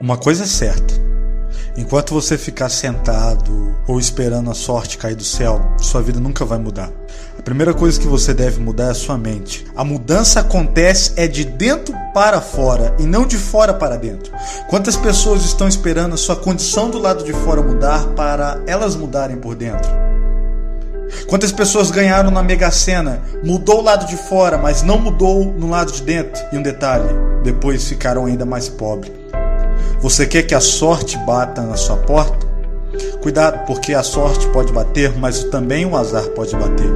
Uma coisa é certa. Enquanto você ficar sentado ou esperando a sorte cair do céu, sua vida nunca vai mudar. A primeira coisa que você deve mudar é a sua mente. A mudança acontece é de dentro para fora e não de fora para dentro. Quantas pessoas estão esperando a sua condição do lado de fora mudar para elas mudarem por dentro? Quantas pessoas ganharam na Mega Sena? Mudou o lado de fora, mas não mudou no lado de dentro. E um detalhe: depois ficaram ainda mais pobres. Você quer que a sorte bata na sua porta? Cuidado, porque a sorte pode bater, mas também o azar pode bater.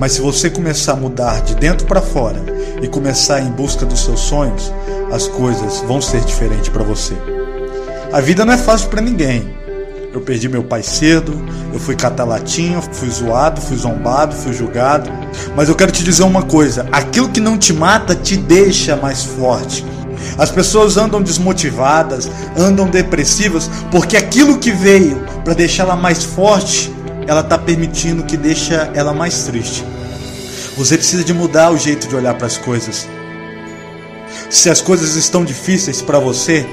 Mas se você começar a mudar de dentro para fora e começar em busca dos seus sonhos, as coisas vão ser diferentes para você. A vida não é fácil para ninguém. Eu perdi meu pai cedo, eu fui catalatinho, fui zoado, fui zombado, fui julgado. Mas eu quero te dizer uma coisa: aquilo que não te mata te deixa mais forte. As pessoas andam desmotivadas, andam depressivas, porque aquilo que veio para deixá-la mais forte, ela está permitindo que deixa ela mais triste. Você precisa de mudar o jeito de olhar para as coisas. Se as coisas estão difíceis para você,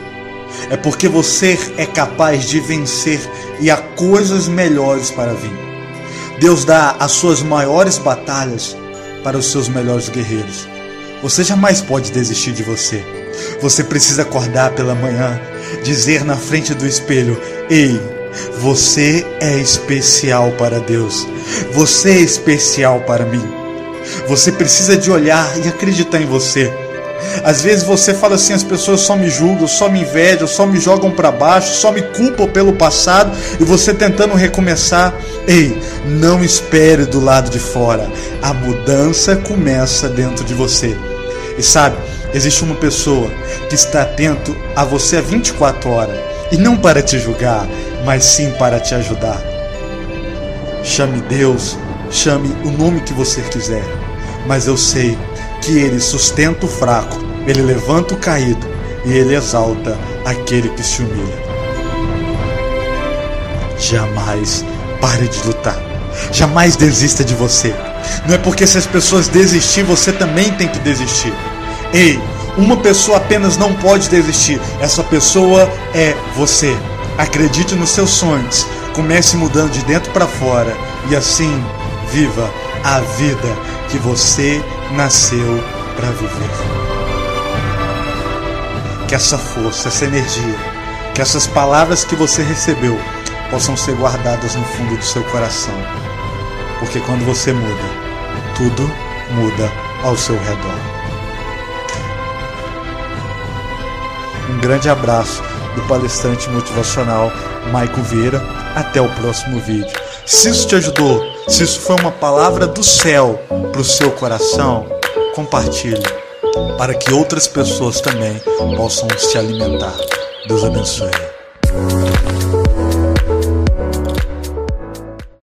é porque você é capaz de vencer e há coisas melhores para vir. Deus dá as suas maiores batalhas para os seus melhores guerreiros. Você jamais pode desistir de você. Você precisa acordar pela manhã, dizer na frente do espelho: Ei, você é especial para Deus. Você é especial para mim. Você precisa de olhar e acreditar em você. Às vezes você fala assim, as pessoas só me julgam, só me invejam, só me jogam para baixo, só me culpam pelo passado e você tentando recomeçar. Ei, não espere do lado de fora. A mudança começa dentro de você. E sabe, existe uma pessoa que está atento a você a 24 horas e não para te julgar, mas sim para te ajudar. Chame Deus, chame o nome que você quiser, mas eu sei que ele sustenta o fraco, ele levanta o caído e ele exalta aquele que se humilha. Jamais pare de lutar. Jamais desista de você. Não é porque se as pessoas desistir, você também tem que desistir. Ei, uma pessoa apenas não pode desistir. Essa pessoa é você. Acredite nos seus sonhos. Comece mudando de dentro para fora e assim viva a vida que você nasceu para viver. Que essa força, essa energia, que essas palavras que você recebeu possam ser guardadas no fundo do seu coração. Porque quando você muda, tudo muda ao seu redor. Um grande abraço do palestrante motivacional Maico Vieira. Até o próximo vídeo. Se isso te ajudou, se isso foi uma palavra do céu para o seu coração, compartilhe para que outras pessoas também possam se alimentar. Deus abençoe.